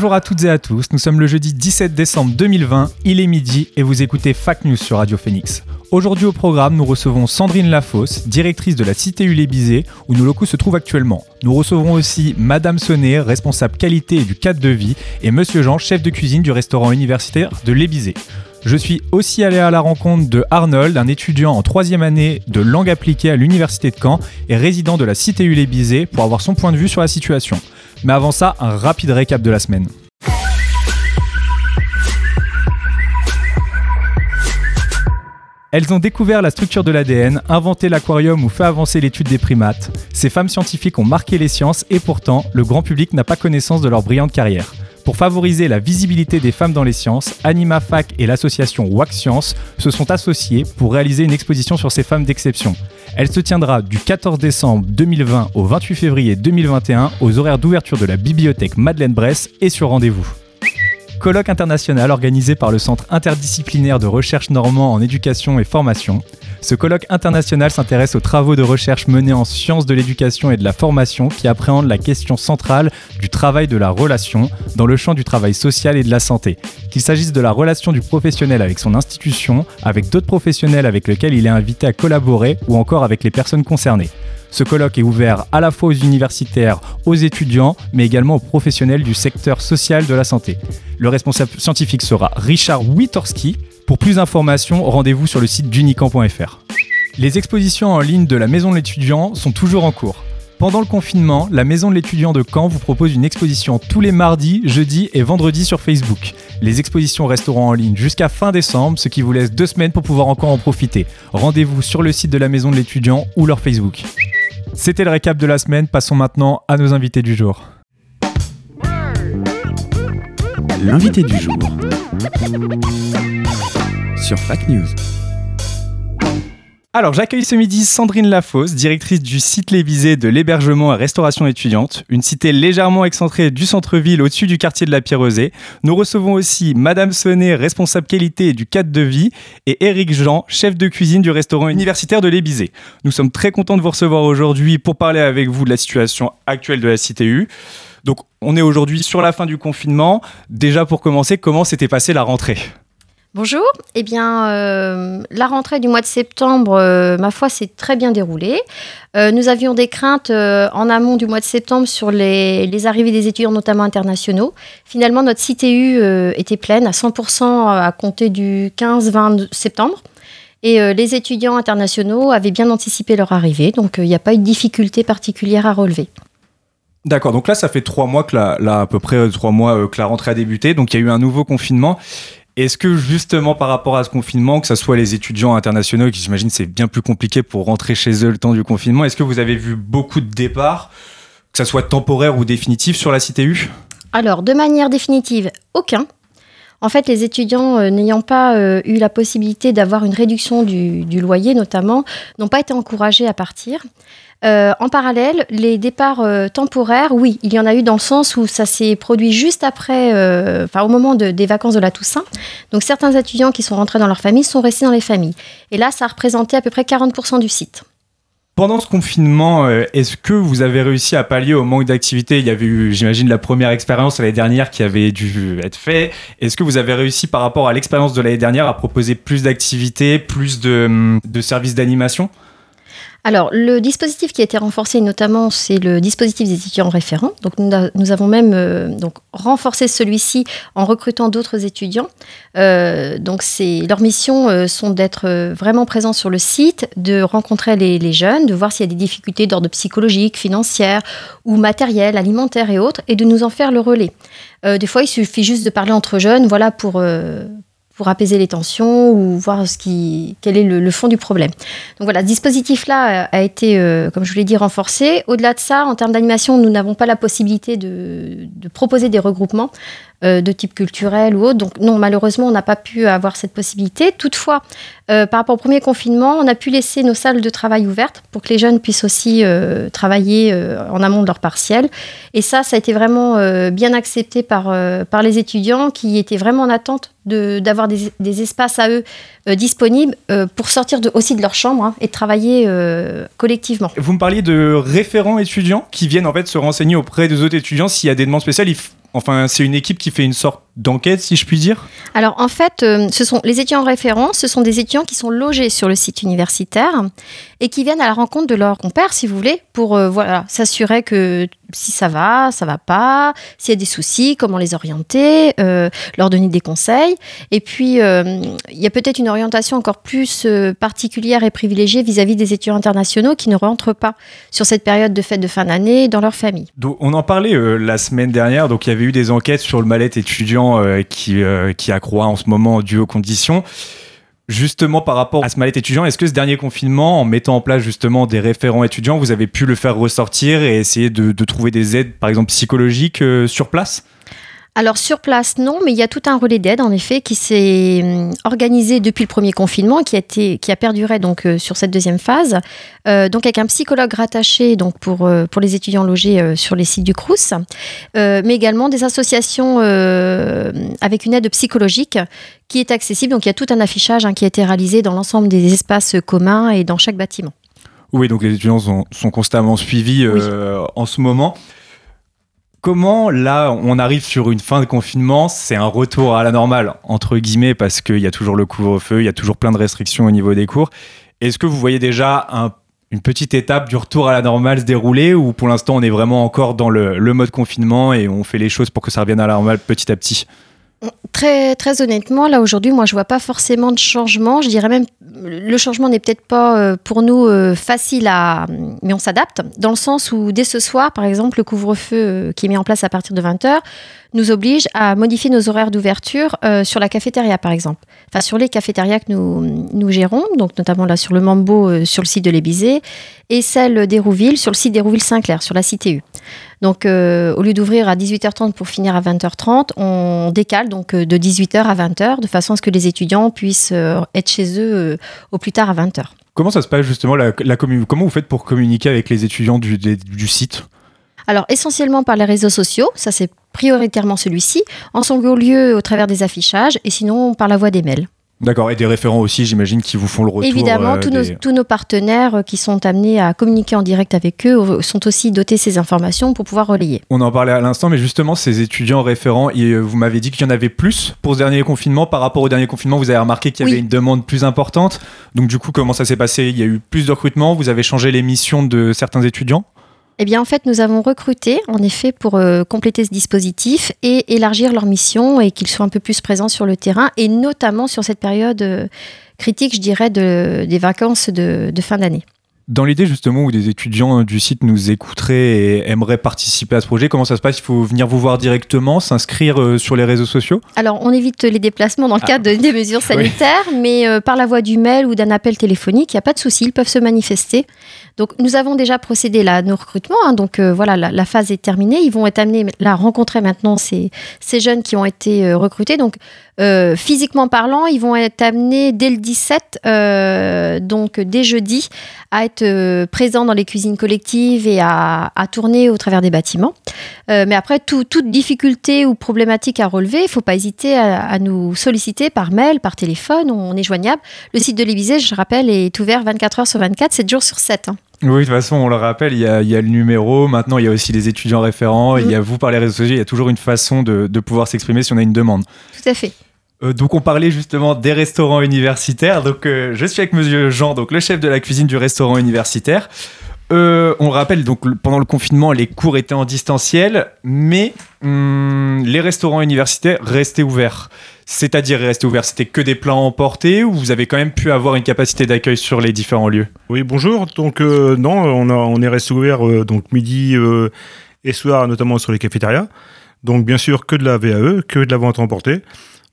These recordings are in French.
Bonjour à toutes et à tous, nous sommes le jeudi 17 décembre 2020, il est midi et vous écoutez Fac News sur Radio Phoenix. Aujourd'hui au programme, nous recevons Sandrine Lafosse, directrice de la Cité Ulébizé, où nos locaux se trouvent actuellement. Nous recevrons aussi Madame Sonnet, responsable qualité et du cadre de vie, et Monsieur Jean, chef de cuisine du restaurant universitaire de l'Ébizé. Je suis aussi allé à la rencontre de Arnold, un étudiant en troisième année de langue appliquée à l'université de Caen et résident de la Cité Ulébizé pour avoir son point de vue sur la situation. Mais avant ça, un rapide récap de la semaine. Elles ont découvert la structure de l'ADN, inventé l'aquarium ou fait avancer l'étude des primates. Ces femmes scientifiques ont marqué les sciences et pourtant, le grand public n'a pas connaissance de leur brillante carrière. Pour favoriser la visibilité des femmes dans les sciences, AnimaFac et l'association WAC Science se sont associés pour réaliser une exposition sur ces femmes d'exception. Elle se tiendra du 14 décembre 2020 au 28 février 2021 aux horaires d'ouverture de la bibliothèque Madeleine Bresse et sur rendez-vous. Colloque international organisé par le Centre interdisciplinaire de recherche normand en éducation et formation. Ce colloque international s'intéresse aux travaux de recherche menés en sciences de l'éducation et de la formation qui appréhendent la question centrale du travail de la relation dans le champ du travail social et de la santé. Qu'il s'agisse de la relation du professionnel avec son institution, avec d'autres professionnels avec lesquels il est invité à collaborer ou encore avec les personnes concernées. Ce colloque est ouvert à la fois aux universitaires, aux étudiants, mais également aux professionnels du secteur social de la santé. Le responsable scientifique sera Richard Witorski. Pour plus d'informations, rendez-vous sur le site d'unicamp.fr. Les expositions en ligne de la Maison de l'étudiant sont toujours en cours. Pendant le confinement, la Maison de l'étudiant de Caen vous propose une exposition tous les mardis, jeudis et vendredis sur Facebook. Les expositions resteront en ligne jusqu'à fin décembre, ce qui vous laisse deux semaines pour pouvoir encore en profiter. Rendez-vous sur le site de la Maison de l'étudiant ou leur Facebook. C'était le récap de la semaine, passons maintenant à nos invités du jour. L'invité du jour sur Fac News. Alors j'accueille ce midi Sandrine Lafosse, directrice du site Lévisé de l'hébergement et restauration étudiante, une cité légèrement excentrée du centre-ville au-dessus du quartier de la Pierrosée. Nous recevons aussi Madame Sonnet, responsable qualité du cadre de vie, et Éric Jean, chef de cuisine du restaurant universitaire de l'Ébizé. Nous sommes très contents de vous recevoir aujourd'hui pour parler avec vous de la situation actuelle de la CTU. Donc on est aujourd'hui sur la fin du confinement. Déjà pour commencer, comment s'était passée la rentrée? Bonjour. Eh bien, euh, la rentrée du mois de septembre, euh, ma foi, s'est très bien déroulée. Euh, nous avions des craintes en amont du mois de septembre sur les, arrivées des étudiants, notamment internationaux. Finalement, notre CTU était pleine à 100% à compter du 15-20 septembre. Et les étudiants internationaux avaient bien anticipé leur arrivée, donc il n'y a pas eu de difficulté particulière à relever. D'accord, donc là ça fait trois mois que à peu près trois mois que la rentrée a débuté, donc il y a eu un nouveau confinement. Est-ce que justement par rapport à ce confinement, que ce soit les étudiants internationaux, qui j'imagine c'est bien plus compliqué pour rentrer chez eux le temps du confinement, est-ce que vous avez vu beaucoup de départs, que ce soit temporaire ou définitif sur la CTU Alors, de manière définitive, aucun. En fait, les étudiants euh, n'ayant pas euh, eu la possibilité d'avoir une réduction du, du loyer, notamment, n'ont pas été encouragés à partir. Euh, en parallèle, les départs euh, temporaires, oui, il y en a eu dans le sens où ça s'est produit juste après, euh, au moment de- des vacances de la Toussaint. Donc certains étudiants qui sont rentrés dans leur famille sont restés dans les familles. Et là, ça a représenté à peu près 40% du site. Pendant ce confinement, est-ce que vous avez réussi à pallier au manque d'activité? Il y avait eu, j'imagine, la première expérience l'année dernière qui avait dû être faite. Est-ce que vous avez réussi par rapport à l'expérience de l'année dernière à proposer plus d'activités, plus de, hum, de services d'animation? Alors, le dispositif qui a été renforcé, notamment, c'est le dispositif des étudiants référents. Donc, nous, avons même euh, donc, renforcé celui-ci en recrutant d'autres étudiants. Euh, donc, leurs missions euh, sont d'être vraiment présents sur le site, de rencontrer les, les jeunes, de voir s'il y a des difficultés d'ordre psychologique, financière ou matériel, alimentaire et autres, et de nous en faire le relais. Des fois, il suffit juste de parler entre jeunes, voilà, pour... euh, pour apaiser les tensions ou voir ce qui, quel est le, fond du problème. Donc voilà, ce dispositif-là a été, euh, comme je vous l'ai dit, renforcé. Au-delà de ça, en termes d'animation, nous n'avons pas la possibilité de, de proposer des regroupements euh, de type culturel ou autre. Donc non, malheureusement, on n'a pas pu avoir cette possibilité. Toutefois, euh, par rapport au premier confinement, on a pu laisser nos salles de travail ouvertes pour que les jeunes puissent aussi euh, travailler en amont de leur partiel. Et ça, ça a été vraiment bien accepté par, par les étudiants qui étaient vraiment en attente d'avoir des, des espaces à eux disponibles pour sortir aussi de leur chambre hein, et travailler collectivement. Vous me parliez de référents étudiants qui viennent en fait se renseigner auprès des autres étudiants s'il y a des demandes spéciales. Enfin, c'est une équipe qui fait une sorte d'enquête, si je puis dire. Alors en fait, euh, ce sont les étudiants en référence, ce sont des étudiants qui sont logés sur le site universitaire et qui viennent à la rencontre de leurs compères, si vous voulez, pour euh, voilà s'assurer que si ça va, ça va pas, s'il y a des soucis, comment les orienter, euh, leur donner des conseils. Et puis euh, il y a peut-être une orientation encore plus particulière et privilégiée vis-à-vis des étudiants internationaux qui ne rentrent pas sur cette période de fête de fin d'année dans leur famille. On en parlait la semaine dernière. Donc, il y avait eu des enquêtes sur le mal-être étudiant qui, qui accroît en ce moment dû aux conditions. Justement, par rapport à ce mal-être étudiant, est-ce que ce dernier confinement, en mettant en place justement des référents étudiants, vous avez pu le faire ressortir et essayer de, de trouver des aides, par exemple psychologiques, euh, sur place? Alors sur place, non, mais il y a tout un relais d'aide en effet qui s'est hum, organisé depuis le premier confinement, qui a été, qui a perduré donc euh, sur cette deuxième phase, Euh, donc avec un psychologue rattaché donc pour euh, pour les étudiants logés sur les sites du Crous, mais également des associations avec une aide psychologique qui est accessible. Donc il y a tout un affichage hein, qui a été réalisé dans l'ensemble des espaces communs et dans chaque bâtiment. Oui, donc les étudiants sont, sont constamment suivis en ce moment. Comment, là, on arrive sur une fin de confinement, c'est un retour à la normale, entre guillemets, parce qu'il y a toujours le couvre-feu, il y a toujours plein de restrictions au niveau des cours. Est-ce que vous voyez déjà un- une petite étape du retour à la normale se dérouler, ou pour l'instant on est vraiment encore dans le mode confinement et on fait les choses pour que ça revienne à la normale petit à petit? Très, très honnêtement, là aujourd'hui, moi je vois pas forcément de changement. Je dirais même le changement n'est peut-être pas euh, pour nous euh, facile à, mais on s'adapte dans le sens où dès ce soir, par exemple, le couvre-feu euh, qui est mis en place à partir de 20 h nous oblige à modifier nos horaires d'ouverture euh, sur la cafétéria, par exemple. Enfin, sur les cafétérias que nous, gérons, donc notamment là sur le Mambo, euh, sur le site de l'Ébizé, et celle d'Hérouville sur le site d'Hérouville-Saint-Clair, sur la CTU. Donc, euh, au lieu d'ouvrir à 18h30 pour finir à 20h30, on décale donc de 18h à 20h, de façon à ce que les étudiants puissent être chez eux au plus tard à 20h. Comment ça se passe justement la, la Comment vous faites pour communiquer avec les étudiants du site? Alors, essentiellement par les réseaux sociaux, ça c'est prioritairement celui-ci, en second lieu au travers des affichages, et sinon par la voie des mails. D'accord, et des référents aussi, j'imagine, qui vous font le retour. Évidemment, euh, tous, des- nos, tous nos partenaires euh, qui sont amenés à communiquer en direct avec eux euh, sont aussi dotés de ces informations pour pouvoir relayer. On en parlait à l'instant, mais justement, ces étudiants référents, et, vous m'avez dit qu'il y en avait plus pour ce dernier confinement. Par rapport au dernier confinement, vous avez remarqué qu'il y avait Oui. une demande plus importante. Donc, du coup, comment ça s'est passé? Il y a eu plus de recrutement? Vous avez changé les missions de certains étudiants? Eh bien, en fait, nous avons recruté, en effet, pour euh, compléter ce dispositif et élargir leur mission et qu'ils soient un peu plus présents sur le terrain, et notamment sur cette période euh, critique, je dirais, de- des vacances de fin d'année. Dans l'idée, justement, où des étudiants du site nous écouteraient et aimeraient participer à ce projet, comment ça se passe? Il faut venir vous voir directement, s'inscrire euh, sur les réseaux sociaux? Alors, on évite les déplacements dans le Ah. cadre de- des mesures sanitaires, mais euh, par la voie du mail ou d'un appel téléphonique, il n'y a pas de souci, ils peuvent se manifester. Donc, nous avons déjà procédé là, à nos recrutements, hein, donc euh, voilà, la, la phase est terminée. Ils vont être amenés à rencontrer maintenant ces, ces jeunes qui ont été euh, recrutés. Donc, physiquement parlant, ils vont être amenés dès le 17, euh, donc dès jeudi, à être euh, présents dans les cuisines collectives et à, à tourner au travers des bâtiments. Euh, mais après, tout- toute difficulté ou problématique à relever, il ne faut pas hésiter à, à nous solliciter par mail, par téléphone, on est joignable. Le site de l'Élysée, je rappelle, est ouvert 24 heures sur 24, 7 jours sur 7. hein. Oui, de toute façon, on le rappelle, il y a, il y a le numéro, maintenant il y a aussi les étudiants référents, il y a vous par les réseaux sociaux, il y a toujours une façon de, de pouvoir s'exprimer si on a une demande. Tout à fait. Euh, donc on parlait justement des restaurants universitaires. Donc euh, je suis avec Monsieur Jean, donc le chef de la cuisine du restaurant universitaire. Euh, on le rappelle, donc pendant le confinement, les cours étaient en distanciel, mais hum, les restaurants universitaires restaient ouverts. C'est-à-dire restaient ouverts, c'était que des plats emportés ou vous avez quand même pu avoir une capacité d'accueil sur les différents lieux? Oui, bonjour. Donc, non, on, est resté ouvert donc midi et soir, notamment sur les cafétérias. Donc, bien sûr, que de la VAE, que de la vente emportée.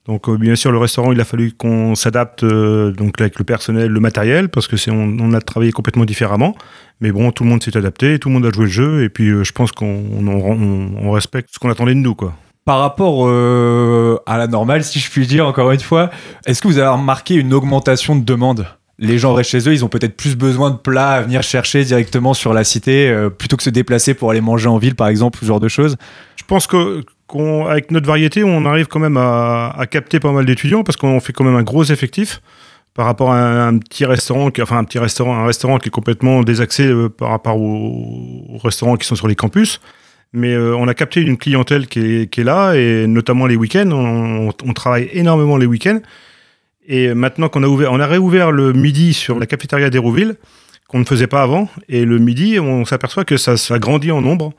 Donc euh, bien sûr le restaurant il a fallu qu'on s'adapte euh, donc avec le personnel, le matériel parce que c'est on, on a travaillé complètement différemment. Mais bon tout le monde s'est adapté, tout le monde a joué le jeu et puis euh, je pense qu'on on, on- on respecte ce qu'on attendait de nous quoi. Par rapport euh, à la normale, si je puis dire, encore une fois, est-ce que vous avez remarqué une augmentation de demande Les gens restent chez eux, ils ont peut-être plus besoin de plats à venir chercher directement sur la cité, euh, plutôt que se déplacer pour aller manger en ville, par exemple, ce genre de choses. Je pense que qu'avec notre variété, on arrive quand même à, capter pas mal d'étudiants parce qu'on fait quand même un gros effectif par rapport à un, petit restaurant, qui, enfin un petit restaurant, un restaurant qui est complètement désaxé euh, par rapport aux, restaurants qui sont sur les campus. Mais euh, on a capté une clientèle qui est, là et notamment les week-ends. On, on travaille énormément les week-ends. Et maintenant qu'on a ouvert, on a réouvert le midi sur la cafétéria d'Hérouville, qu'on ne faisait pas avant. Et le midi, on s'aperçoit que ça, ça grandit en nombre.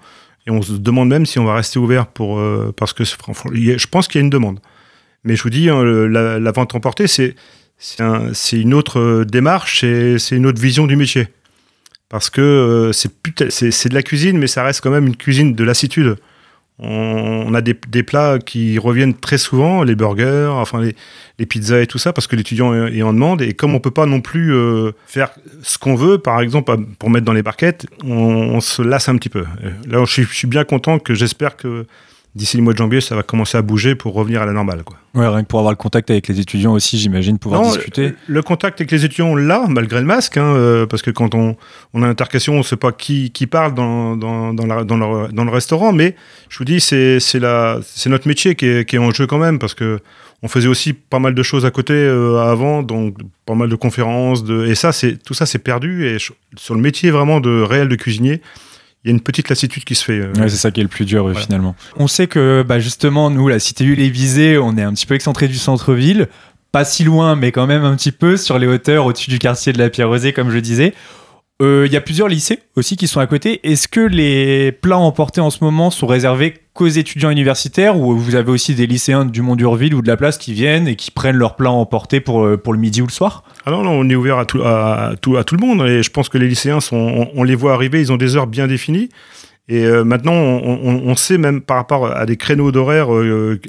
Et on se demande même si on va rester ouvert pour, euh, parce que je pense qu'il y a une demande. Mais je vous dis, hein, la, vente emportée, c'est c'est un- c'est une autre euh, démarche, c'est une autre vision du métier. Parce que euh, c'est de la cuisine, mais ça reste quand même une cuisine de lassitude. On, a des, plats qui reviennent très souvent, les burgers, enfin les, pizzas et tout ça, parce que l'étudiant est, en demande. Et comme on peut pas non plus euh, faire ce qu'on veut, par exemple, pour mettre dans les barquettes, on, se lasse un petit peu. Euh, Là, je suis bien content que j'espère que d'ici le mois de janvier, ça va commencer à bouger pour revenir à la normale. Quoi. Ouais, rien que pour avoir le contact avec les étudiants aussi, j'imagine, pouvoir Non, discuter. Le contact avec les étudiants, là, malgré le masque, hein, euh, parce que quand on, on a l'intercation, on ne sait pas qui, qui parle dans, dans, dans, la- dans le, dans le restaurant, mais je vous dis, c'est notre métier qui est, qui est en jeu quand même, parce que on faisait aussi pas mal de choses à côté euh, avant, donc pas mal de conférences, de, et ça, c'est tout ça, c'est perdu. Et sur le métier vraiment de réel de cuisinier, il y a une petite lassitude qui se fait. euh. Ouais, c'est ça qui est le plus dur euh, Voilà. finalement. On sait que bah, justement, nous, la cité Hull est visée, on est un petit peu excentré du centre-ville, pas si loin, mais quand même un petit peu sur les hauteurs au-dessus du quartier de la Pierre-Rosée, comme je disais. Euh, Il y a plusieurs lycées aussi qui sont à côté. Est-ce que les plats emportés en ce moment sont réservés qu'aux étudiants universitaires ou vous avez aussi des lycéens du Mont d'Urville ou de la place qui viennent et qui prennent leurs plats emportés pour, euh, le midi ou le soir? Ah non, non, on est ouvert à tout, le monde. Et je pense que les lycéens, sont, on, les voit arriver, ils ont des heures bien définies. Et euh, maintenant, on, sait même par rapport à des créneaux d'horaire, euh,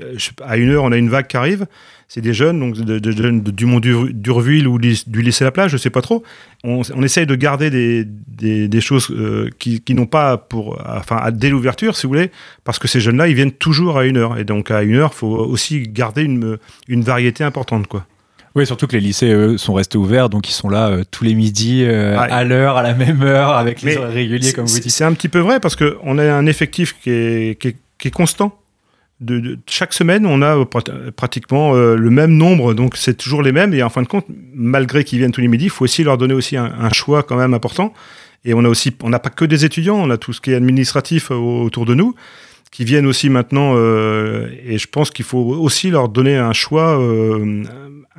à une heure, on a une vague qui arrive. C'est des jeunes, donc de, de- du Mont d'Ur- d'Urville ou du lycée La Plage, je sais pas trop. On, on essaye de garder des, des, des choses euh, qui, qui n'ont pas pour, enfin, à- dès l'ouverture, si vous voulez, parce que ces jeunes-là, ils viennent toujours à une heure. Et donc à une heure, faut aussi garder une, une variété importante, quoi. Oui, surtout que les lycées, eux, sont restés ouverts, donc ils sont là euh, tous les midis, euh, à l'heure, à la même heure, avec les horaires réguliers, comme vous dites. C'est un petit peu vrai parce qu'on a un effectif qui est, qui est, qui est constant. De, de- chaque semaine, on a euh, prat- pratiquement euh, le même nombre, donc c'est toujours les mêmes. Et en fin de compte, malgré qu'ils viennent tous les midis, il faut aussi leur donner aussi un, un choix quand même important. Et on a aussi, on n'a pas que des étudiants, on a tout ce qui est administratif euh, autour de nous qui viennent aussi maintenant. euh, et je pense qu'il faut aussi leur donner un choix, euh,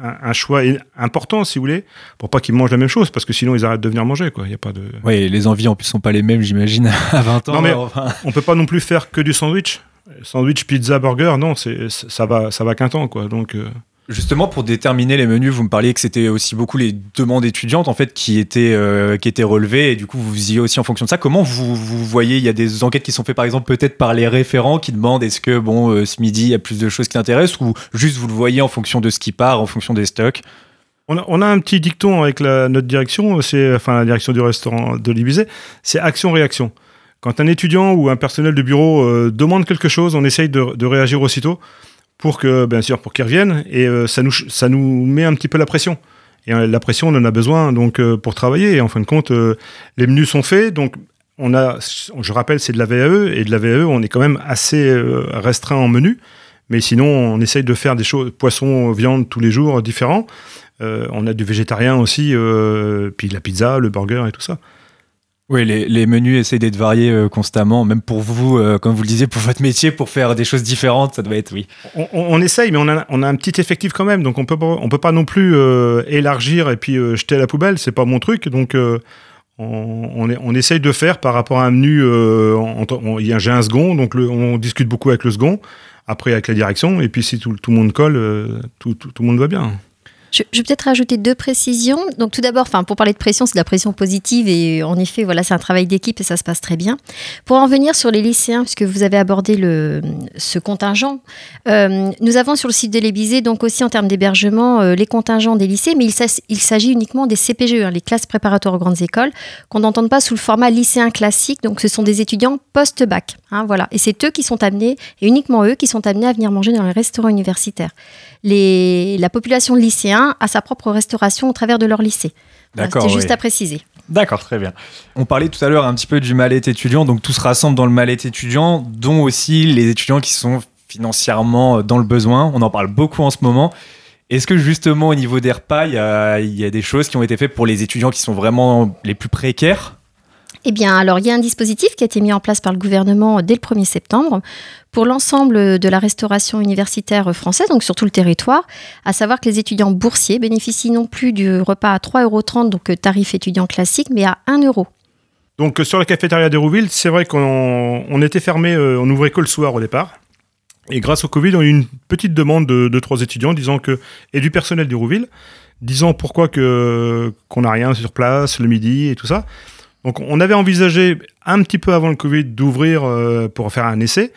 un, un choix important, si vous voulez, pour pas qu'ils mangent la même chose, parce que sinon ils arrêtent de venir manger. Quoi. Il y a pas de. Oui, les envies en plus sont pas les mêmes, j'imagine, à 20 ans. Non, mais- enfin. on peut pas non plus faire que du sandwich. Sandwich, pizza, burger, non, c'est ça va, ça va qu'un temps, quoi. Donc, euh, Justement, pour déterminer les menus, vous me parliez que c'était aussi beaucoup les demandes étudiantes en fait qui étaient euh, qui étaient relevées et du coup vous faisiez aussi en fonction de ça. Comment vous, vous voyez Il y a des enquêtes qui sont faites par exemple peut-être par les référents qui demandent est-ce que bon euh, ce midi il y a plus de choses qui intéressent ou juste vous le voyez en fonction de ce qui part, en fonction des stocks? on a, on a un petit dicton avec la, notre direction, c'est enfin la direction du restaurant de l'Ibizé, c'est action-réaction. Quand un étudiant ou un personnel de bureau euh, demande quelque chose, on essaye de, réagir aussitôt pour que, bien sûr, pour qu'ils reviennent. Et euh, ça, nous, ça nous met un petit peu la pression. Et euh, la pression, on en a besoin donc pour travailler. Et en fin de compte, les menus sont faits. Donc, on a, je rappelle, c'est de la VAE. Et de la VAE, on est quand même assez restreint en menu. Mais sinon, on essaye de faire des choses, poisson, viande, tous les jours, différents. On a du végétarien aussi, euh, puis la pizza, le burger et tout ça. Oui, les, menus essayent d'être variés euh, constamment, même pour vous, euh, comme vous le disiez, pour votre métier, pour faire des choses différentes, ça doit être oui. On, essaye, mais on a, un petit effectif quand même, donc on peut peut pas non plus euh, élargir et puis jeter à la poubelle. C'est pas mon truc, donc on, essaye de faire par rapport à un menu. j'ai un second, donc on discute beaucoup avec le second, après avec la direction, et puis si tout, le monde colle, tout le monde va bien. Je, vais peut-être rajouter deux précisions. Donc tout d'abord, pour parler de pression, c'est de la pression positive et en effet, voilà, c'est un travail d'équipe et ça se passe très bien. Pour en venir sur les lycéens, puisque vous avez abordé le, ce contingent, euh, nous avons sur le site de l'Ébisée donc aussi en termes d'hébergement euh, les contingents des lycées, mais il, s'agit uniquement des CPGE, hein, les classes préparatoires aux grandes écoles, qu'on n'entende pas sous le format lycéen classique. Donc ce sont des étudiants post-bac, hein, voilà. Et c'est eux qui sont amenés et uniquement eux qui sont amenés à venir manger dans les restaurants universitaires. La population de lycéens a sa propre restauration au travers de leur lycée. D'accord. C'était juste oui. à préciser. D'accord, très bien. On parlait tout à l'heure un petit peu du mal-être étudiant, donc tout se rassemble dans le mal-être étudiant, dont aussi les étudiants qui sont financièrement dans le besoin. On en parle beaucoup en ce moment. Est-ce que justement au niveau des repas, il y a, il y a des choses qui ont été faites pour les étudiants qui sont vraiment les plus précaires? Eh bien, alors, il y a un dispositif qui a été mis en place par le gouvernement dès le 1er septembre pour l'ensemble de la restauration universitaire française, donc sur tout le territoire, à savoir que les étudiants boursiers bénéficient non plus du repas à 3,30 euros, donc euh, tarif étudiant classique, mais à 1 euro. Donc euh, sur la cafétéria d'Hérouville, c'est vrai qu'on on était fermé, euh, on ouvrait que le soir au départ. Et grâce au Covid, on a eu une petite demande de, de trois étudiants disant que et du personnel d'Hérouville, disant pourquoi que qu'on n'a rien sur place le midi et tout ça. Donc on avait envisagé un petit peu avant le Covid d'ouvrir euh, pour faire un essai.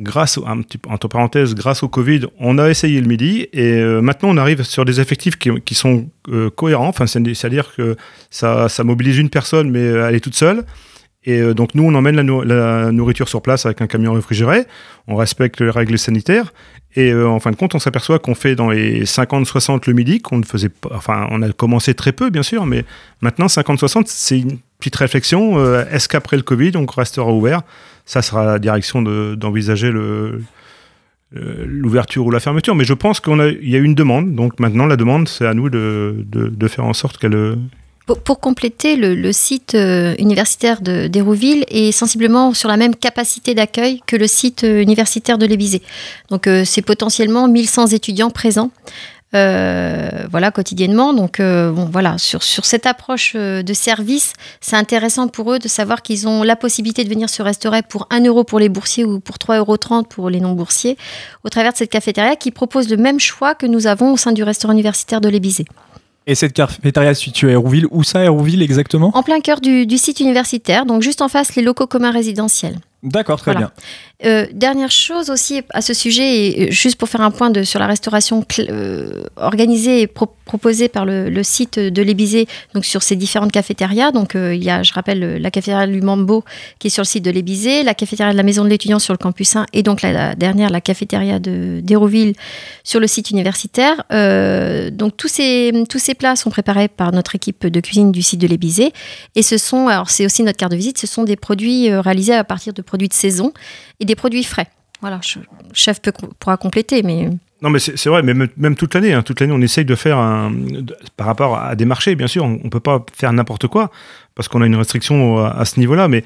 Grâce au, un petit, entre parenthèses, grâce au Covid, on a essayé le midi et euh, maintenant on arrive sur des effectifs qui, sont euh, cohérents. Enfin, c'est- c'est-à-dire que ça, mobilise une personne, mais elle est toute seule. Et donc nous, on emmène la, nou- la nourriture sur place avec un camion réfrigéré. On respecte les règles sanitaires. Et en fin de compte, on s'aperçoit qu'on fait dans les 50-60 le midi, qu'on ne faisait pas. Enfin, on a commencé très peu, bien sûr, mais maintenant 50-60, c'est une petite réflexion. Euh, Est-ce qu'après le Covid, on restera ouvert? Ça sera la direction de- d'envisager l'ouverture ou la fermeture, mais je pense qu'il y a eu une demande, donc maintenant la demande, c'est à nous de, faire en sorte qu'elle, Pour, compléter, le, site euh, universitaire d'Hérouville est sensiblement sur la même capacité d'accueil que le site euh, universitaire de l'Ébisée. Donc, c'est potentiellement 1100 étudiants présents. Euh, voilà quotidiennement donc euh, bon voilà sur, sur cette approche euh, de service c'est intéressant pour eux de savoir qu'ils ont la possibilité de venir se restaurer pour 1 euro pour les boursiers ou pour 3,30 euros pour les non boursiers au travers de cette cafétéria qui propose le même choix que nous avons au sein du restaurant universitaire de l'Ébisée Et cette cafétéria se situe à Hérouville. Où ça, Hérouville exactement? En plein cœur du, du site universitaire, donc juste en face les locaux communs résidentiels. D'accord, très Voilà. bien. Euh, dernière chose aussi à ce sujet, et euh, juste pour faire un point de, sur la restauration euh, organisée et pro- proposée par le, le site de l'Ébisée, donc sur ces différentes cafétérias. Donc euh, il y a, je rappelle, la cafétéria du Mambo qui est sur le site de l'Ébisée, la cafétéria de la Maison de l'étudiant sur le campus 1 et donc la, la dernière, la cafétéria d'Hérouville sur le site universitaire. Donc tous ces, tous ces plats sont préparés par notre équipe de cuisine du site de l'Ébisée et ce sont, alors c'est aussi notre carte de visite, ce sont des produits réalisés à partir de produits de saison et des produits frais. Voilà, chef pourra compléter, mais Non, mais c'est vrai, mais même, toute l'année, hein, toute l'année, on essaye de faire un, par rapport à des marchés, bien sûr, on, on peut pas faire n'importe quoi parce qu'on a une restriction à, ce niveau-là, mais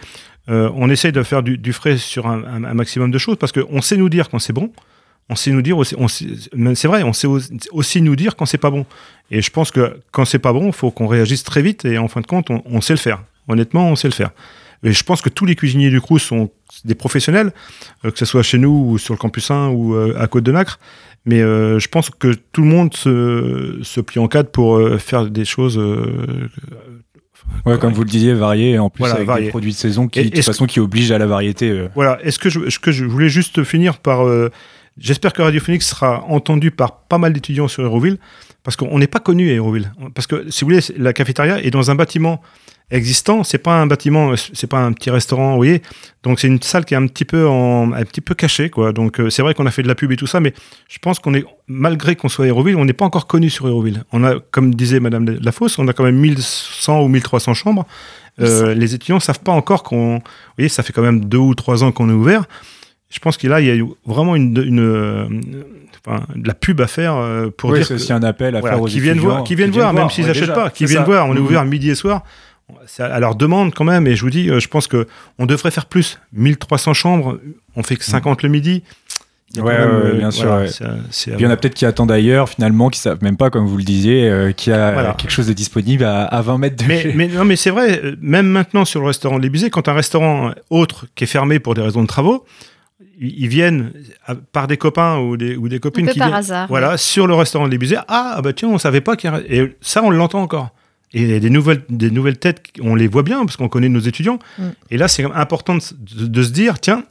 euh, on essaye de faire du, frais sur un, maximum de choses parce qu'on sait nous dire quand c'est bon, on sait nous dire aussi, c'est vrai, on sait aussi- nous dire quand c'est pas bon. Et je pense que quand c'est pas bon, il faut qu'on réagisse très vite et en fin de compte, on sait le faire. Honnêtement, on sait le faire. Et je pense que tous les cuisiniers du Crous sont des professionnels, euh, que ce soit chez nous ou sur le campus 1 ou euh, à Côte de Nacre. Mais euh, je pense que tout le monde se, se plie en cadre pour euh, faire des choses. euh, Ouais, comme vous le disiez, varié, et en plus Voilà, avec varié. des produits de saison qui, de toute façon, qui obligent à la variété. Voilà. Est-ce que je, ce que je voulais juste finir par. J'espère que Radiophonique sera entendu par pas mal d'étudiants sur Héroville, parce qu'on n'est pas connu à Héroville. Parce que, si vous voulez, la cafétéria est dans un bâtiment existant. C'est pas un bâtiment, c'est pas un petit restaurant, vous voyez. Donc c'est une salle qui est un petit peu en, un petit peu cachée, quoi. Donc euh, c'est vrai qu'on a fait de la pub et tout ça, mais je pense qu'on est, malgré qu'on soit à Héroville, on n'est pas encore connu sur Héroville. On a, comme disait Madame Lafosse, on a quand même 1100 ou 1300 chambres. Euh, les étudiants savent pas encore qu'on, vous voyez, ça fait quand même deux ou trois ans qu'on est ouvert. Je pense qu'il y a, il y a eu vraiment une, une, euh, enfin, de la pub à faire euh, pour Ouais, dire c'est que- aussi un appel à voilà, faire aux qui viennent voir, qui viennent voir, même s'ils n'achètent pas, qui viennent voir. On est Mhm. ouvert midi et soir. C'est à leur demande quand même. Et je vous dis, euh, je pense que on devrait faire plus. 1300 chambres, on fait que 50 le midi. Ouais, même, euh, bien sûr, voilà, ouais. c'est- c'est- Puis il y en a peut-être qui attendent ailleurs, finalement, qui savent même pas, comme vous le disiez, euh, qu'il y a Voilà. quelque chose de disponible à, à 20 mètres de Mais, chez. mais non, mais c'est vrai. euh, Même maintenant sur le restaurant de l'Élysée, quand un restaurant autre qui est fermé pour des raisons de travaux, ils viennent par des copains ou des, ou des Un copines peu qui par viennent, hasard. voilà, sur le restaurant de l'Ébusée. Ah, ah bah tiens, on savait pas qu'il y a... Et ça, on l'entend encore. Et des nouvelles, des nouvelles têtes, on les voit bien parce qu'on connaît nos étudiants. Mm. Et là, c'est quand même important de, s- de- de se dire, tiens,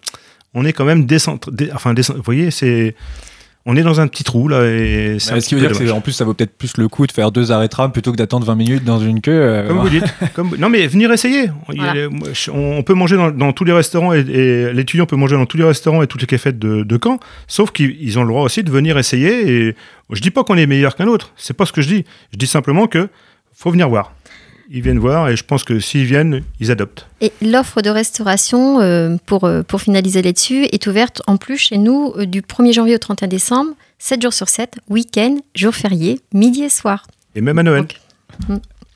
on est quand même décentre... dé- enfin, vous voyez, c'est... On est dans un petit trou, là, et un ce qui veut dire que en plus ça vaut peut-être plus le coup de faire deux arrêts tram plutôt que d'attendre 20 minutes dans une queue. euh, Comme vous dites. Comme- Non, mais venir essayer. Voilà. on, peut manger dans, dans tous les restaurants et, et l'étudiant peut manger dans tous les restaurants et toutes les cafettes de, de Caen, sauf qu'ils ils ont le droit aussi de venir essayer. Et je dis pas qu'on est meilleur qu'un autre. C'est pas ce que je dis. Je dis simplement que faut venir voir. Ils viennent voir et je pense que s'ils viennent, ils adoptent. Et l'offre de restauration, euh, pour, euh, pour finaliser là-dessus, est ouverte en plus chez nous euh, du 1er janvier au 31 décembre, 7 jours sur 7, week-end, jour férié, midi et soir. Et même à Noël. Donc,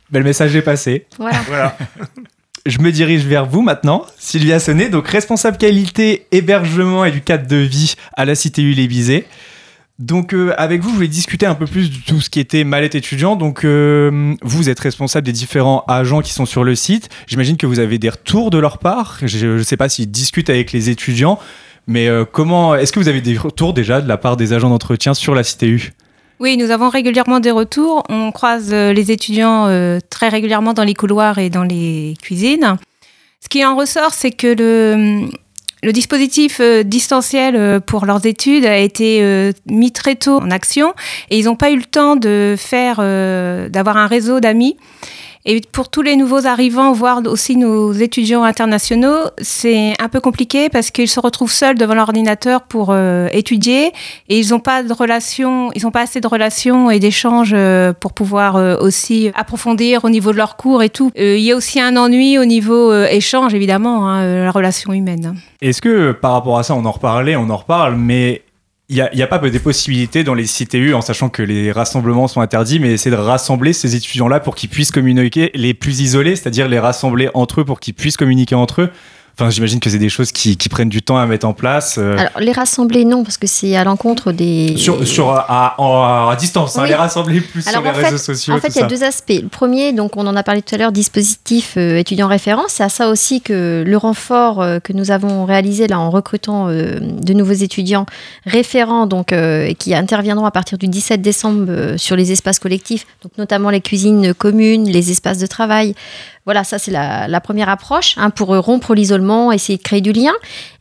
Ben, le message est passé. Voilà. Voilà. Je me dirige vers vous maintenant, Sylvia Sonnet, donc responsable qualité, hébergement et du cadre de vie à la Cité Ulébisée. Donc euh, avec vous, je voulais discuter un peu plus de tout ce qui était mallette étudiant. Donc euh, vous êtes responsable des différents agents qui sont sur le site. J'imagine que vous avez des retours de leur part. Je ne sais pas s'ils discutent avec les étudiants, mais euh, comment est-ce que vous avez des retours déjà de la part des agents d'entretien sur la Cité U? Oui, nous avons régulièrement des retours. On croise les étudiants très régulièrement dans les couloirs et dans les cuisines. Ce qui en ressort, c'est que le, le dispositif euh, distanciel euh, pour leurs études a été euh, mis très tôt en action et ils n'ont pas eu le temps de faire, d'avoir un réseau d'amis. Et pour tous les nouveaux arrivants, voire aussi nos étudiants internationaux, c'est un peu compliqué parce qu'ils se retrouvent seuls devant l'ordinateur pour euh, étudier et ils n'ont pas de relations, ils n'ont pas assez de relations et d'échanges euh, pour pouvoir euh, aussi approfondir au niveau de leurs cours et tout. Il y a aussi un ennui au niveau échange, évidemment, hein, la relation humaine. Est-ce que par rapport à ça, on en reparlait, on en reparle, mais il n'y a, a pas des possibilités dans les CTU, en sachant que les rassemblements sont interdits, mais essayer de rassembler ces étudiants-là pour qu'ils puissent communiquer les plus isolés, c'est-à-dire les rassembler entre eux pour qu'ils puissent communiquer entre eux Enfin, j'imagine que c'est des choses qui, qui prennent du temps à mettre en place. euh, Alors, les rassembler, non, parce que c'est à l'encontre des. sur, sur, à, à- à distance, hein, les rassembler plus Alors, sur les fait- réseaux sociaux. En fait, il y a deux aspects. Le premier, donc on en a parlé tout à l'heure, dispositif euh, étudiant référent. C'est à ça aussi que le renfort euh, que nous avons réalisé là en recrutant euh, de nouveaux étudiants référents, donc qui interviendront à partir du 17 décembre sur les espaces collectifs, donc notamment les cuisines communes, les espaces de travail. Voilà, ça c'est la, la première approche hein, pour rompre l'isolement, essayer de créer du lien.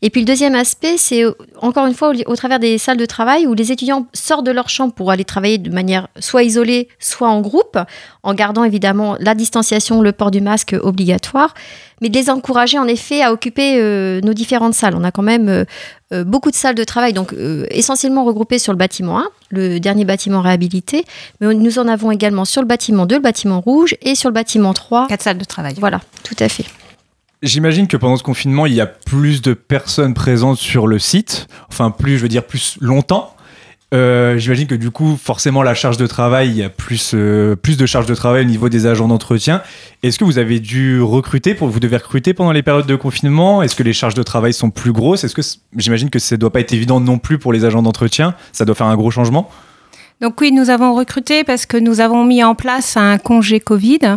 Et puis le deuxième aspect, c'est encore une fois au, au travers des salles de travail où les étudiants sortent de leur chambre pour aller travailler de manière soit isolée, soit en groupe, en gardant évidemment la distanciation, le port du masque obligatoire, mais de les encourager en effet à occuper euh, nos différentes salles. On a quand même euh, euh, beaucoup de salles de travail, donc euh, essentiellement regroupées sur le bâtiment 1, le dernier bâtiment réhabilité, mais nous en avons également sur le bâtiment 2, le bâtiment rouge, et sur le bâtiment 3. Quatre salles de travail. Voilà, tout à fait. J'imagine que pendant ce confinement, il y a plus de personnes présentes sur le site. Enfin, plus, je veux dire, plus longtemps. Euh, J'imagine que du coup, forcément, la charge de travail, il y a plus, euh, plus de charge de travail au niveau des agents d'entretien. Est-ce que vous avez dû recruter, pour, vous devez recruter pendant les périodes de confinement? Est-ce que les charges de travail sont plus grosses? Est-ce que j'imagine que ça doit pas être évident non plus pour les agents d'entretien Ça doit faire un gros changement Donc oui, nous avons recruté parce que nous avons mis en place un congé Covid.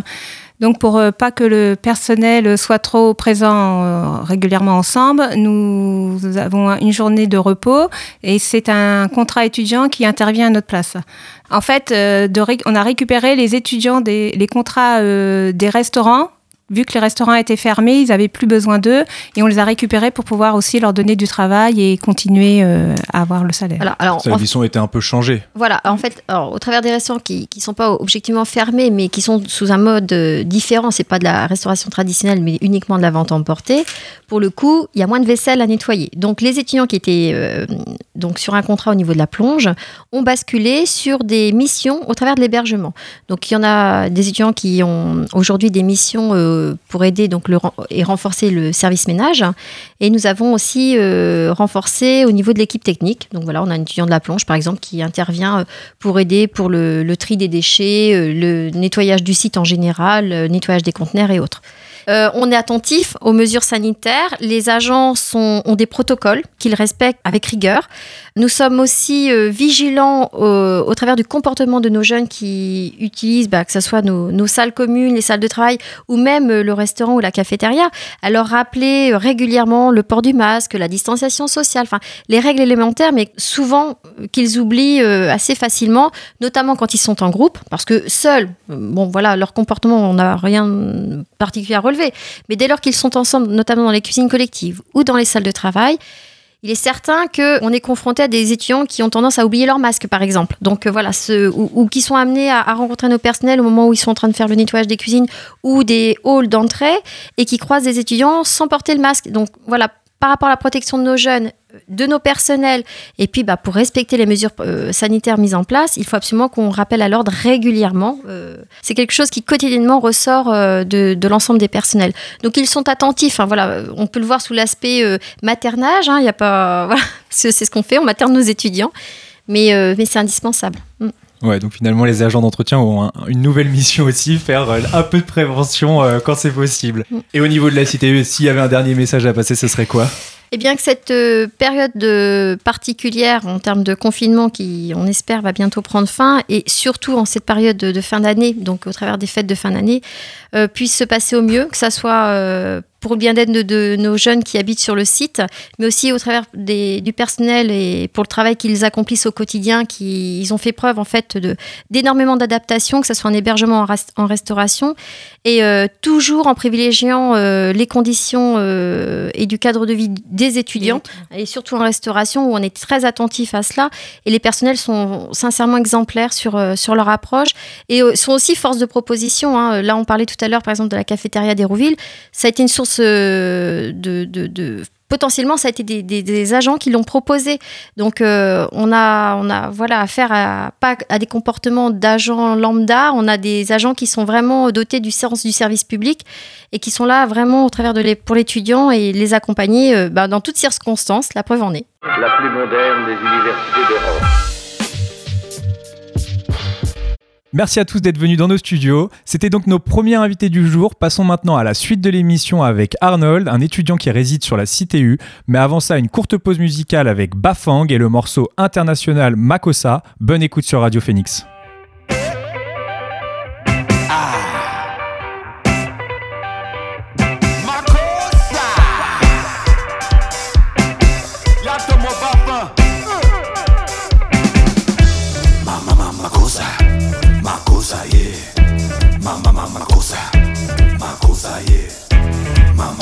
Donc pour euh, pas que le personnel soit trop présent euh, régulièrement ensemble, nous avons une journée de repos et c'est un contrat étudiant qui intervient à notre place. En fait, euh, on a récupéré les étudiants des contrats des restaurants. Vu que les restaurants étaient fermés, ils avaient plus besoin d'eux et on les a récupérés pour pouvoir aussi leur donner du travail et continuer euh, à avoir le salaire. Voilà, alors, Sa en- mission était un peu changée. Voilà, en fait, alors, au travers des restaurants qui ne sont pas objectivement fermés, mais qui sont sous un mode euh, différent, c'est pas de la restauration traditionnelle, mais uniquement de la vente emportée, pour le coup, il y a moins de vaisselle à nettoyer. Donc, les étudiants qui étaient euh, donc sur un contrat au niveau de la plonge ont basculé sur des missions au travers de l'hébergement. Donc, il y en a des étudiants qui ont aujourd'hui des missions euh, pour aider donc, le, et renforcer le service ménage. Et nous avons aussi euh, renforcé au niveau de l'équipe technique. Donc voilà, on a un étudiant de la plonge, par exemple, qui intervient euh, pour aider pour le, le tri des déchets, euh, le nettoyage du site en général, le nettoyage des conteneurs et autres. Euh, on est attentif aux mesures sanitaires. Les agents ont des protocoles qu'ils respectent avec rigueur. Nous sommes aussi euh, vigilants au, travers du comportement de nos jeunes qui utilisent, bah, que ce soit nos, salles communes, les salles de travail ou même euh, le restaurant ou la cafétéria, à leur rappeler régulièrement le port du masque, la distanciation sociale, les règles élémentaires, mais souvent qu'ils oublient assez facilement, notamment quand ils sont en groupe, parce que seuls, bon voilà, leur comportement, on n'a rien de particulier à relever, mais dès lors qu'ils sont ensemble, notamment dans les cuisines collectives ou dans les salles de travail, il est certain qu'on est confronté à des étudiants qui ont tendance à oublier leur masque, par exemple. Donc euh, voilà, ou qui sont amenés à, à rencontrer nos personnels au moment où ils sont en train de faire le nettoyage des cuisines ou des halls d'entrée et qui croisent des étudiants sans porter le masque. Donc voilà, par rapport à la protection de nos jeunes, de nos personnels, et puis bah, pour respecter les mesures euh, sanitaires mises en place, il faut absolument qu'on rappelle à l'ordre régulièrement. Euh, c'est quelque chose qui quotidiennement ressort euh, de, l'ensemble des personnels. Donc ils sont attentifs. hein, voilà, on peut le voir sous l'aspect maternage. hein, Il y a pas, voilà, c'est ce qu'on fait, on materne nos étudiants, mais, mais c'est indispensable. Mm. Ouais, donc finalement, les agents d'entretien ont un- une nouvelle mission aussi, faire euh, un peu de prévention euh, quand c'est possible. Mm. Et au niveau de la CTE, s'il y avait un dernier message à passer, ce serait quoi? Eh bien que cette euh, période de particulière en termes de confinement qui, on espère, va bientôt prendre fin, et surtout en cette période de, de fin d'année, donc au travers des fêtes de fin d'année, euh, puisse se passer au mieux, que ça soit euh, pour le bien-être de, de nos jeunes qui habitent sur le site, mais aussi au travers des- du personnel et pour le travail qu'ils accomplissent au quotidien, qui ils ont fait preuve en fait d'énormément d'adaptation, que ce soit en hébergement, en, en restauration, et euh, toujours en privilégiant euh, les conditions euh, et du cadre de vie des étudiants, et surtout en restauration où on est très attentif à cela, et les personnels sont sincèrement exemplaires sur, sur leur approche, et sont aussi force de proposition. hein. Là, on parlait tout à l'heure, par exemple, de la cafétéria d'Hérouville, ça a été une source euh, potentiellement ça a été des, agents qui l'ont proposé. Donc euh, on a on a voilà affaire à pas à des comportements d'agents lambda. On a des agents qui sont vraiment dotés du sens du service public et qui sont là vraiment au travers de pour l'étudiant et les accompagner euh, bah, dans toutes circonstances. La preuve en est. La plus moderne des universités d'Europe. Merci à tous d'être venus dans nos studios. C'était donc nos premiers invités du jour. Passons maintenant à la suite de l'émission avec Arnold, un étudiant qui réside sur la CTU. Mais avant ça, une courte pause musicale avec Bafang et le morceau international Makossa. Bonne écoute sur Radio Phoenix.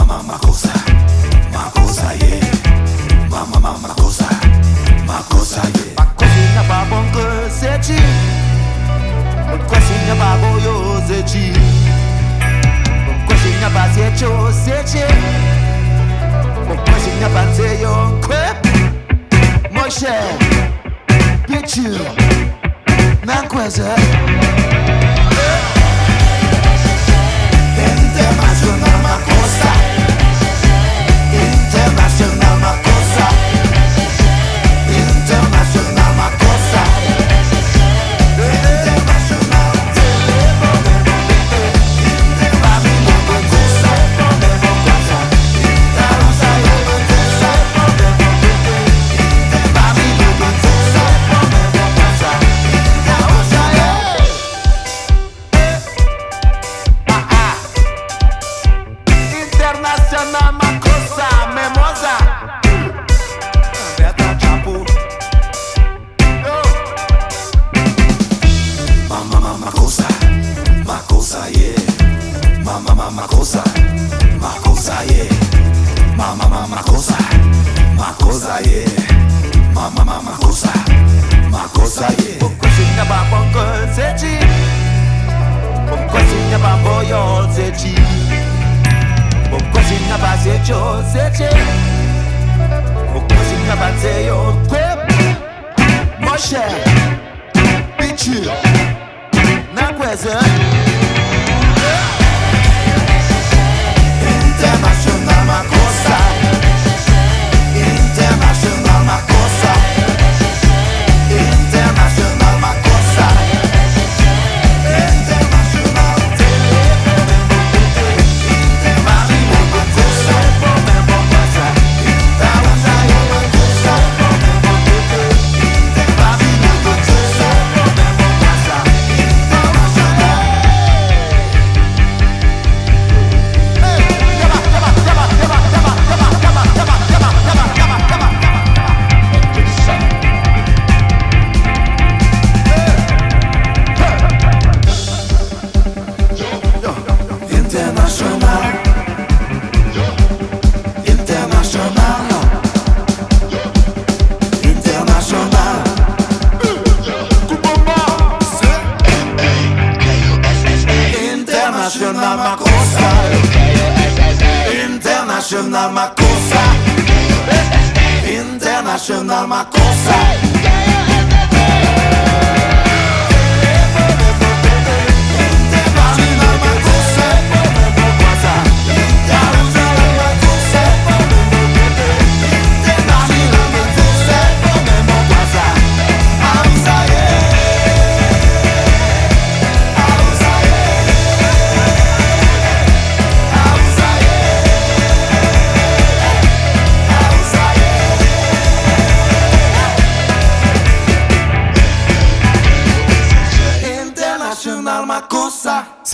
mama makosa. Makosa ye mama mama makosa. Makosa ye makosinga babongo sechi makosinga baboyo sechi makosinga basecho sechi makosinga banzeyo nkwe. Moshe. Pichu. Nankweze.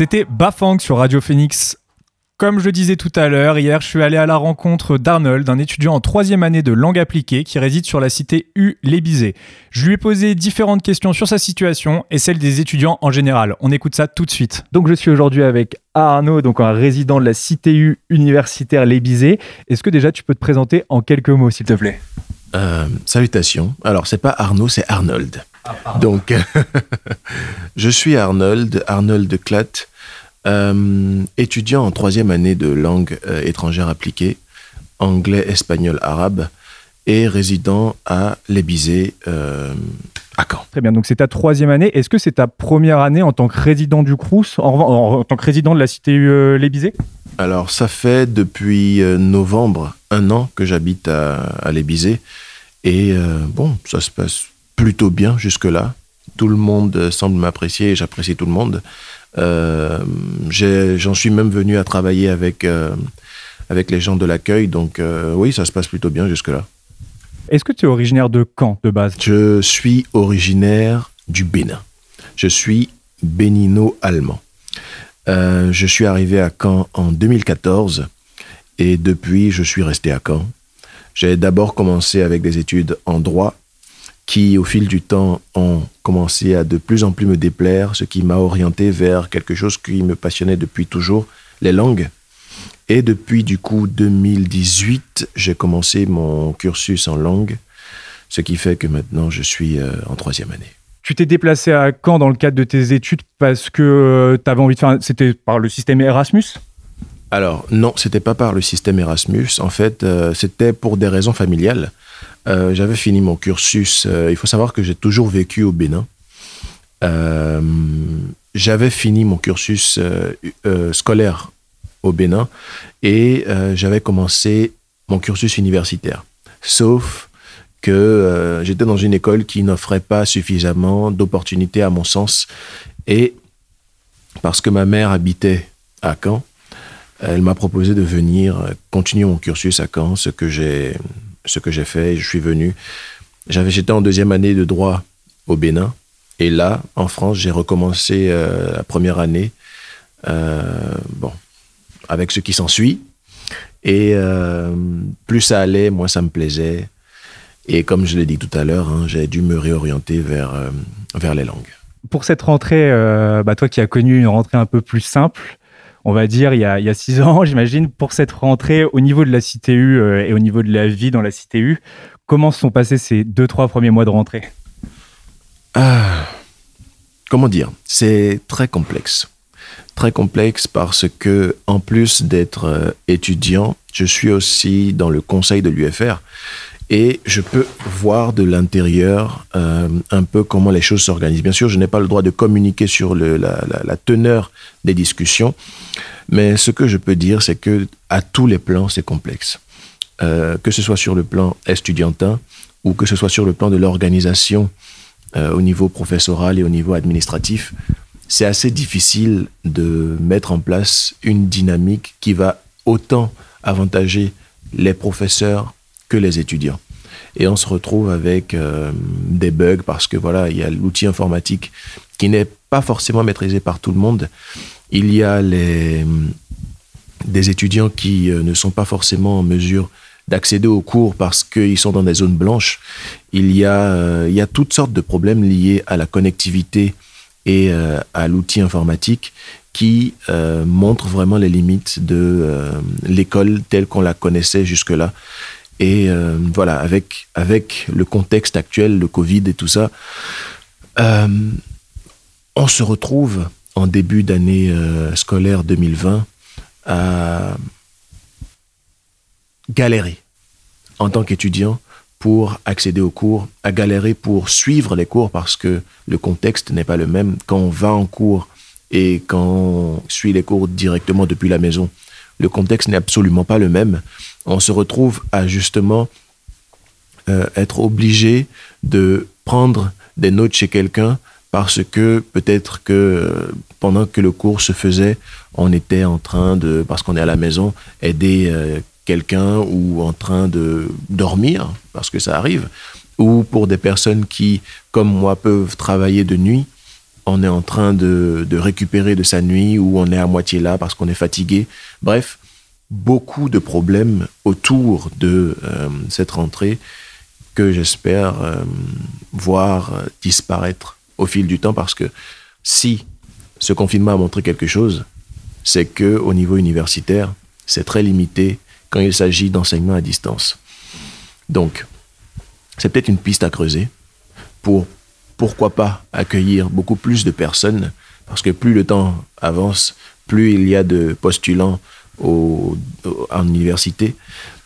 C'était Bafang sur Radio Phoenix. Comme je le disais tout à l'heure, hier, je suis allé à la rencontre d'Arnold, un étudiant en troisième année de langue appliquée qui réside sur la cité U Lébizé. Je lui ai posé différentes questions sur sa situation et celle des étudiants en général. On écoute ça tout de suite. Donc, je suis aujourd'hui avec Arnaud, donc un résident de la cité U universitaire Lébizé. Est-ce que déjà tu peux te présenter en quelques mots, s'il te plaît? Euh, salutations. Alors, c'est pas Arnaud, c'est Arnold. Donc, je suis Arnold, Arnold Klatt, euh, étudiant en troisième année de langue euh, étrangère appliquée, anglais, espagnol, arabe, et résident à Lébizé, euh, à Caen. Très bien, donc c'est ta troisième année. Est-ce que c'est ta première année en tant que résident du Crous, en, en- en tant que résident de la cité euh, Lébizé Alors, ça fait depuis novembre, un an que j'habite à, à Lébizé. Et bon, ça se passe plutôt bien jusque-là. Tout le monde semble m'apprécier et j'apprécie tout le monde. Euh, J'en suis même venu à travailler avec, euh, avec les gens de l'accueil. Donc euh, oui, ça se passe plutôt bien jusque-là. Est-ce que tu es originaire de Caen de base? Je suis originaire du Bénin. Je suis bénino-allemand. Euh, je suis arrivé à Caen en 2014 et depuis, je suis resté à Caen. J'ai d'abord commencé avec des études en droit qui, au fil du temps, ont commencé à de plus en plus me déplaire, ce qui m'a orienté vers quelque chose qui me passionnait depuis toujours, les langues. Et depuis, du coup, 2018, j'ai commencé mon cursus en langue, ce qui fait que maintenant, je suis euh, en troisième année. Tu t'es déplacé à Caen dans le cadre de tes études parce que tu avais envie de faire. C'était par le système Erasmus? Alors, non, c'était pas par le système Erasmus. En fait, euh, c'était pour des raisons familiales. Euh, J'avais fini mon cursus. euh, il faut savoir que j'ai toujours vécu au Bénin. J'avais fini mon cursus scolaire au Bénin et j'avais commencé mon cursus universitaire. Sauf que j'étais dans une école qui n'offrait pas suffisamment d'opportunités à mon sens. Et parce que ma mère habitait à Caen, elle m'a proposé de venir euh, continuer mon cursus à Caen, ce que j'ai, ce que j'ai fait. Je suis venu. J'avais, j'étais en deuxième année de droit au Bénin. Et là, en France, j'ai recommencé euh, la première année. euh, bon, avec ce qui s'ensuit. Et euh, plus ça allait, moins ça me plaisait. Et comme je l'ai dit tout à l'heure, hein, j'ai dû me réorienter vers, euh, vers les langues. Pour cette rentrée, euh, bah, toi qui as connu une rentrée un peu plus simple, on va dire il y a, six ans, j'imagine, pour cette rentrée au niveau de la CTU euh, et au niveau de la vie dans la CTU, comment se sont passés ces deux, trois premiers mois de rentrée? Ah, comment dire? C'est très complexe. Très complexe parce que, en plus d'être euh, étudiant, je suis aussi dans le conseil de l'UFR et je peux voir de l'intérieur euh, un peu comment les choses s'organisent. Bien sûr, je n'ai pas le droit de communiquer sur la teneur des discussions, mais ce que je peux dire, c'est que à tous les plans, c'est complexe. Euh, que ce soit sur le plan estudiantin ou que ce soit sur le plan de l'organisation euh, au niveau professoral et au niveau administratif, c'est assez difficile de mettre en place une dynamique qui va autant avantager les professeurs que les étudiants. Et on se retrouve avec euh, des bugs parce que voilà, il y a l'outil informatique qui n'est pas forcément maîtrisé par tout le monde. Il y a les, des étudiants qui euh, ne sont pas forcément en mesure d'accéder aux cours parce qu'ils sont dans des zones blanches. Il y, a, euh, il y a toutes sortes de problèmes liés à la connectivité et à l'outil informatique qui montrent vraiment les limites de l'école telle qu'on la connaissait jusque-là. Et euh, voilà, avec, avec le contexte actuel, le Covid et tout ça, euh, on se retrouve en début d'année euh, scolaire 2020 à galéré en tant qu'étudiant pour accéder aux cours, à galérer pour suivre les cours parce que le contexte n'est pas le même quand on va en cours et quand on suit les cours directement depuis la maison. Le contexte n'est absolument pas le même. On se retrouve à justement euh, être obligé de prendre des notes chez quelqu'un parce que peut-être que euh, pendant que le cours se faisait, on était en train de, parce qu'on est à la maison, aider euh, quelqu'un ou en train de dormir, parce que ça arrive, ou pour des personnes qui, comme moi, peuvent travailler de nuit, on est en train de, récupérer de sa nuit ou on est à moitié là parce qu'on est fatigué. Bref, beaucoup de problèmes autour de euh, cette rentrée que j'espère euh, voir disparaître au fil du temps parce que si ce confinement a montré quelque chose, c'est que au niveau universitaire, c'est très limité quand il s'agit d'enseignement à distance. Donc, c'est peut-être une piste à creuser pour pourquoi pas accueillir beaucoup plus de personnes parce que plus le temps avance, plus il y a de postulants en université.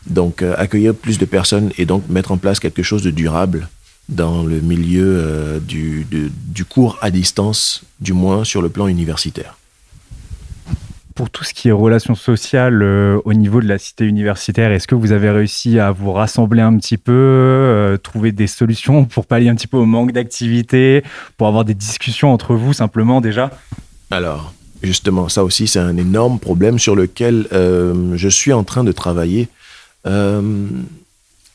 Donc, euh, accueillir plus de personnes et donc mettre en place quelque chose de durable dans le milieu euh, du cours à distance, du moins sur le plan universitaire. Pour tout ce qui est relations sociales euh, au niveau de la cité universitaire, est-ce que vous avez réussi à vous rassembler un petit peu, euh, trouver des solutions pour pallier un petit peu au manque d'activité, pour avoir des discussions entre vous simplement déjà? Alors, justement, ça aussi, c'est un énorme problème sur lequel euh, je suis en train de travailler.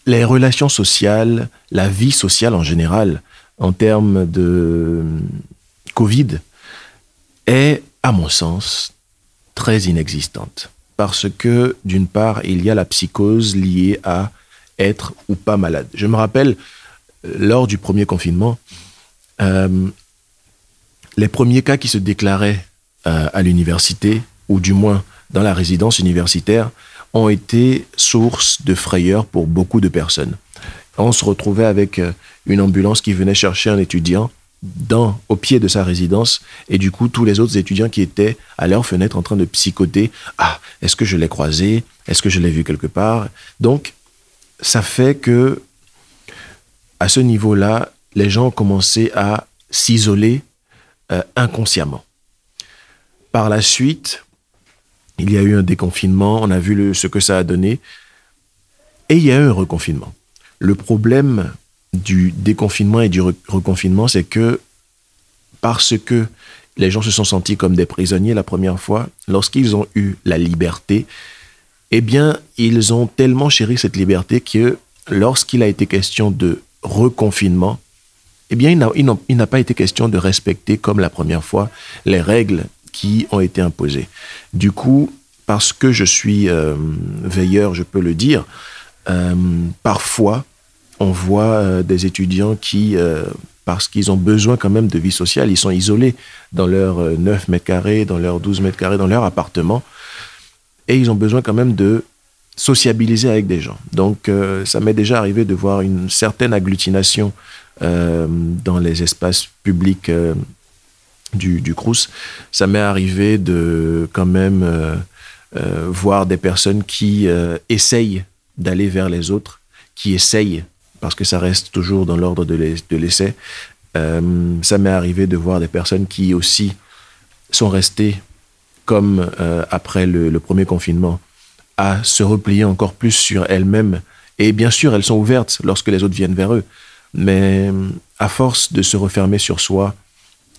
Les relations sociales, la vie sociale en général, en termes de Covid, est, à mon sens, très inexistante. Parce que, d'une part, il y a la psychose liée à être ou pas malade. Je me rappelle, euh, lors du premier confinement, euh, les premiers cas qui se déclaraient euh, à l'université, ou du moins dans la résidence universitaire, ont été source de frayeur pour beaucoup de personnes. On se retrouvait avec une ambulance qui venait chercher un étudiant dans, au pied de sa résidence, et du coup, tous les autres étudiants qui étaient à leur fenêtre en train de psychoter, ah, est-ce que je l'ai croisé? Est-ce que je l'ai vu quelque part Donc, ça fait que, à ce niveau-là, les gens ont commencé à s'isoler euh, inconsciemment. Par la suite, il y a eu un déconfinement, on a vu le- ce que ça a donné, et il y a eu un reconfinement. Le problème du déconfinement et du re- reconfinement, c'est que parce que les gens se sont sentis comme des prisonniers la première fois, lorsqu'ils ont eu la liberté, eh bien, ils ont tellement chéri cette liberté que lorsqu'il a été question de reconfinement, eh bien, il n'a pas été question de respecter, comme la première fois, les règles qui ont été imposées. Du coup, parce que je suis euh, veilleur, je peux le dire, euh, parfois, on voit euh, des étudiants qui, euh, parce qu'ils ont besoin quand même de vie sociale, ils sont isolés dans leurs euh, 9 mètres carrés, dans leurs 12 mètres carrés, dans leur appartement, et ils ont besoin quand même de sociabiliser avec des gens. Donc, euh, ça m'est déjà arrivé de voir une certaine agglutination euh, dans les espaces publics euh, du, du Crous. Ça m'est arrivé de quand même euh, euh, voir des personnes qui euh, essayent d'aller vers les autres, qui essayent, parce que ça reste toujours dans l'ordre de l'ess- de l'essai. Euh, ça m'est arrivé de voir des personnes qui aussi sont restées, comme euh, après le, premier confinement, à se replier encore plus sur elles-mêmes. Et bien sûr, elles sont ouvertes lorsque les autres viennent vers eux. Mais à force de se refermer sur soi,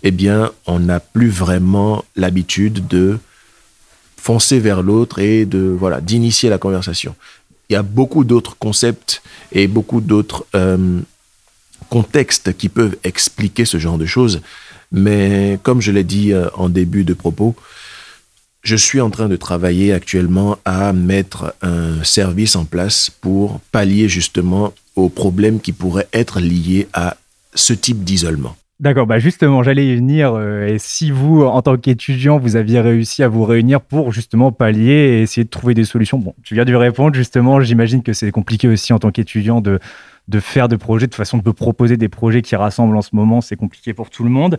eh bien, on n'a plus vraiment l'habitude de foncer vers l'autre et de voilà d'initier la conversation. Il y a beaucoup d'autres concepts et beaucoup d'autres euh, contextes qui peuvent expliquer ce genre de choses, mais comme je l'ai dit euh, en début de propos, je suis en train de travailler actuellement à mettre un service en place pour pallier justement aux problèmes qui pourraient être liés à ce type d'isolement. D'accord, bah justement, j'allais y venir. euh, et si vous, en tant qu'étudiant, vous aviez réussi à vous réunir pour justement pallier et essayer de trouver des solutions, bon, tu viens de répondre justement. J'imagine que c'est compliqué aussi en tant qu'étudiant de, de faire des projets, de toute façon de proposer des projets qui rassemblent en ce moment, c'est compliqué pour tout le monde.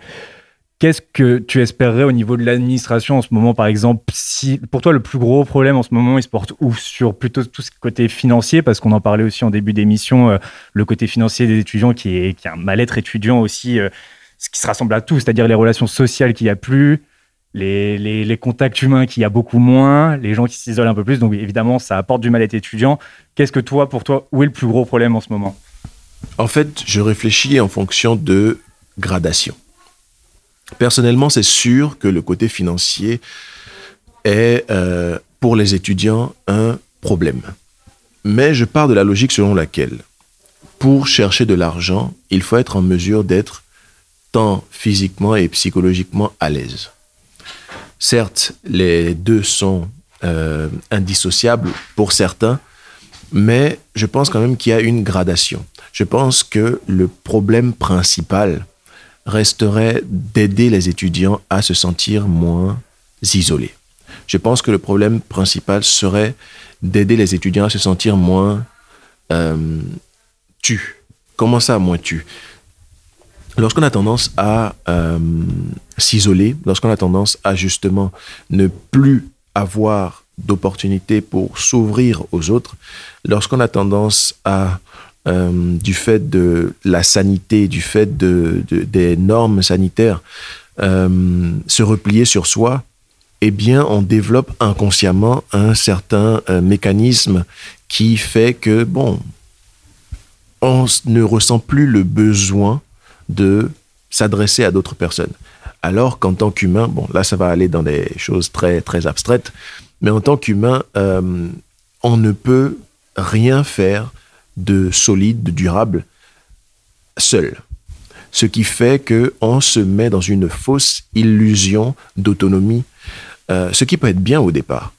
Qu'est-ce que tu espérerais au niveau de l'administration en ce moment, par exemple si, Pour toi, le plus gros problème en ce moment, il se porte où? Sur plutôt tout ce côté financier, parce qu'on en parlait aussi en début d'émission, euh, le côté financier des étudiants qui est, qui est un mal-être étudiant aussi, euh, ce qui se rassemble à tout, c'est-à-dire les relations sociales qu'il n'y a plus, les, les, les contacts humains qu'il y a beaucoup moins, les gens qui s'isolent un peu plus. Donc évidemment, ça apporte du mal-être étudiant. Qu'est-ce que toi, pour toi, où est le plus gros problème en ce moment? En fait, je réfléchis en fonction de gradation. Personnellement, c'est sûr que le côté financier est euh, pour les étudiants un problème. Mais je pars de la logique selon laquelle, pour chercher de l'argent, il faut être en mesure d'être tant physiquement et psychologiquement à l'aise. Certes, les deux sont euh, indissociables pour certains, mais je pense quand même qu'il y a une gradation. Je pense que le problème principal resterait d'aider les étudiants à se sentir moins isolés. Je pense que le problème principal serait d'aider les étudiants à se sentir moins euh, tu. Comment ça, moins tu Lorsqu'on a tendance à euh, s'isoler, lorsqu'on a tendance à justement ne plus avoir d'opportunités pour s'ouvrir aux autres, lorsqu'on a tendance à euh, du fait de la sanité, du fait de, de- des normes sanitaires, euh, se replier sur soi, eh bien, on développe inconsciemment un certain euh, mécanisme qui fait que, bon, on ne ressent plus le besoin de s'adresser à d'autres personnes. Alors qu'en tant qu'humain, bon, là, ça va aller dans des choses très, très abstraites, mais en tant qu'humain, on ne peut rien faire de solide, de durable, seul. Ce qui fait que on se met dans une fausse illusion d'autonomie, euh, ce qui peut être bien au départ.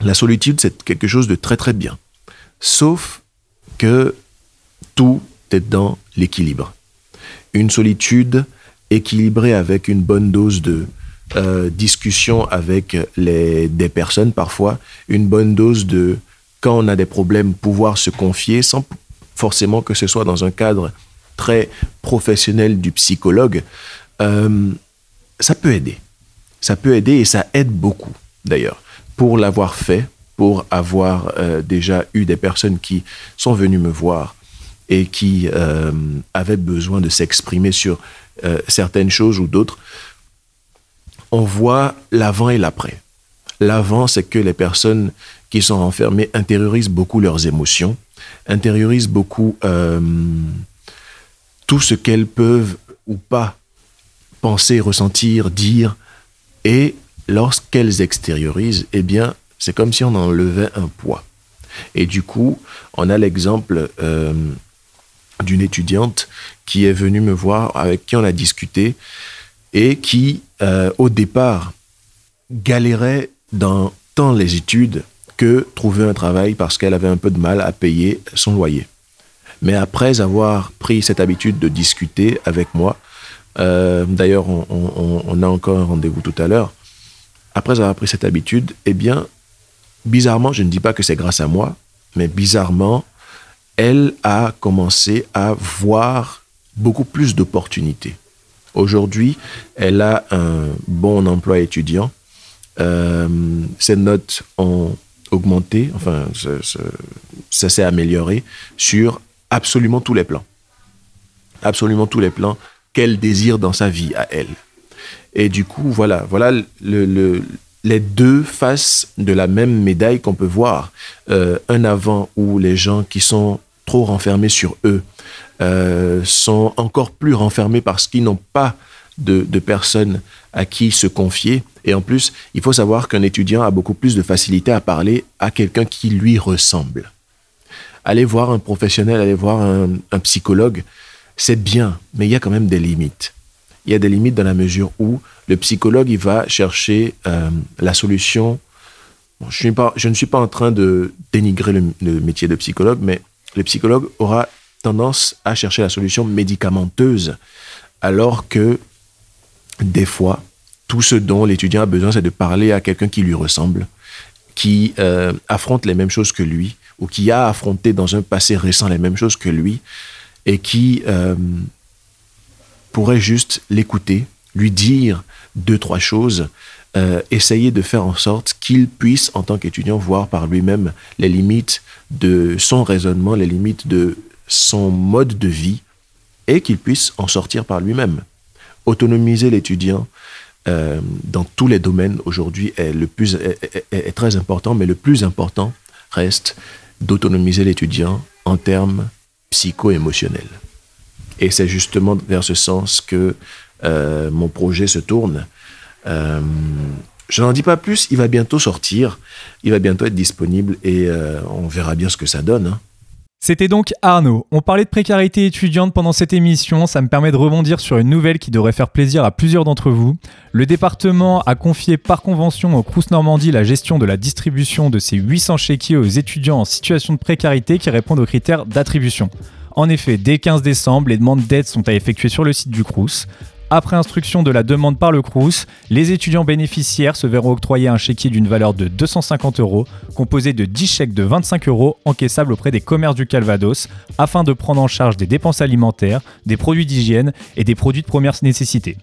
La solitude, c'est quelque chose de très très bien. Sauf que tout est dans l'équilibre. Une solitude équilibrée avec une bonne dose de euh, discussion avec les, des personnes parfois, une bonne dose de, quand on a des problèmes, pouvoir se confier sans forcément que ce soit dans un cadre très professionnel du psychologue, euh, ça peut aider. Ça peut aider et ça aide beaucoup d'ailleurs. Pour l'avoir fait, pour avoir euh, déjà eu des personnes qui sont venues me voir et qui euh, avaient besoin de s'exprimer sur certaines choses ou d'autres, on voit l'avant et l'après. L'avant, c'est que les personnes qui sont enfermées intériorisent beaucoup leurs émotions, intériorisent beaucoup euh, tout ce qu'elles peuvent ou pas penser, ressentir, dire, et lorsqu'elles extériorisent, eh bien, c'est comme si on enlevait un poids. Et du coup, on a l'exemple euh, d'une étudiante qui est venue me voir, avec qui on a discuté, et qui, euh, au départ, galérait dans tant les études que trouver un travail parce qu'elle avait un peu de mal à payer son loyer. Mais après avoir pris cette habitude de discuter avec moi, euh, d'ailleurs, on, on- on a encore un rendez-vous tout à l'heure, après avoir pris cette habitude, eh bien, bizarrement, je ne dis pas que c'est grâce à moi, mais bizarrement, elle a commencé à voir beaucoup plus d'opportunités. Aujourd'hui, elle a un bon emploi étudiant. Euh, ses notes ont augmenté, enfin, ça s'est amélioré sur absolument tous les plans. Absolument tous les plans qu'elle désire dans sa vie à elle. Et du coup, voilà, voilà le- le- les deux faces de la même médaille qu'on peut voir. Euh, un avant où les gens qui sont trop renfermés sur eux euh, sont encore plus renfermés parce qu'ils n'ont pas de, personnes à qui se confier. Et en plus, il faut savoir qu'un étudiant a beaucoup plus de facilité à parler à quelqu'un qui lui ressemble. Aller voir un professionnel, aller voir un, psychologue, c'est bien, mais il y a quand même des limites. Il y a des limites dans la mesure où le psychologue, il va chercher euh, la solution. Je, suis pas, je ne suis pas en train de dénigrer le métier de psychologue, mais le psychologue aura tendance à chercher la solution médicamenteuse, alors que des fois, tout ce dont l'étudiant a besoin, c'est de parler à quelqu'un qui lui ressemble, qui euh, affronte les mêmes choses que lui, ou qui a affronté dans un passé récent les mêmes choses que lui, et qui euh, pourrait juste l'écouter, lui dire deux, trois choses, euh, essayer de faire en sorte qu'il puisse, en tant qu'étudiant, voir par lui-même les limites de son raisonnement, les limites de son mode de vie, et qu'il puisse en sortir par lui-même. Autonomiser l'étudiant euh, dans tous les domaines aujourd'hui est, très important, mais le plus important reste d'autonomiser l'étudiant en termes psycho-émotionnels. Et c'est justement vers ce sens que euh, mon projet se tourne. Euh, je n'en dis pas plus, il va bientôt sortir, il va bientôt être disponible et on verra bien ce que ça donne. hein. C'était donc Arnaud. On parlait de précarité étudiante pendant cette émission, ça me permet de rebondir sur une nouvelle qui devrait faire plaisir à plusieurs d'entre vous. Le département a confié par convention au Crous Normandie la gestion de la distribution de ces 800 chéquiers aux étudiants en situation de précarité qui répondent aux critères d'attribution. En effet, dès 15 décembre, les demandes d'aide sont à effectuer sur le site du Crous. Après instruction de la demande par le Crous, les étudiants bénéficiaires se verront octroyer un chéquier d'une valeur de 250 euros, composé de 10 chèques de 25 euros encaissables auprès des commerces du Calvados, afin de prendre en charge des dépenses alimentaires, des produits d'hygiène et des produits de première nécessité.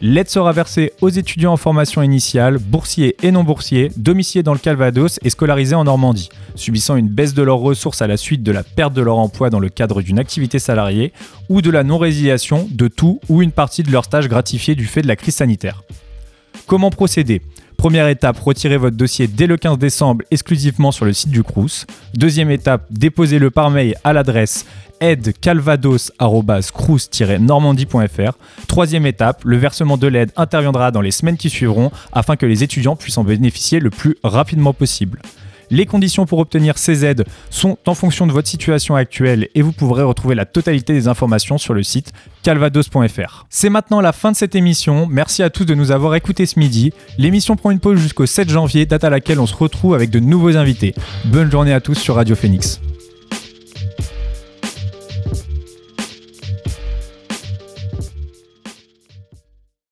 L'aide sera versée aux étudiants en formation initiale, boursiers et non boursiers, domiciliés dans le Calvados et scolarisés en Normandie, subissant une baisse de leurs ressources à la suite de la perte de leur emploi dans le cadre d'une activité salariée ou de la non-résiliation de tout ou une partie de leur stage gratifié du fait de la crise sanitaire. Comment procéder? Première étape, retirez votre dossier dès le 15 décembre exclusivement sur le site du Crous. Deuxième étape, déposez-le par mail à l'adresse aide-calvados-crous-normandie.fr. Troisième étape, le versement de l'aide interviendra dans les semaines qui suivront afin que les étudiants puissent en bénéficier le plus rapidement possible. Les conditions pour obtenir ces aides sont en fonction de votre situation actuelle et vous pourrez retrouver la totalité des informations sur le site calvados.fr. C'est maintenant la fin de cette émission. Merci à tous de nous avoir écoutés ce midi. L'émission prend une pause jusqu'au 7 janvier, date à laquelle on se retrouve avec de nouveaux invités. Bonne journée à tous sur Radio Phoenix.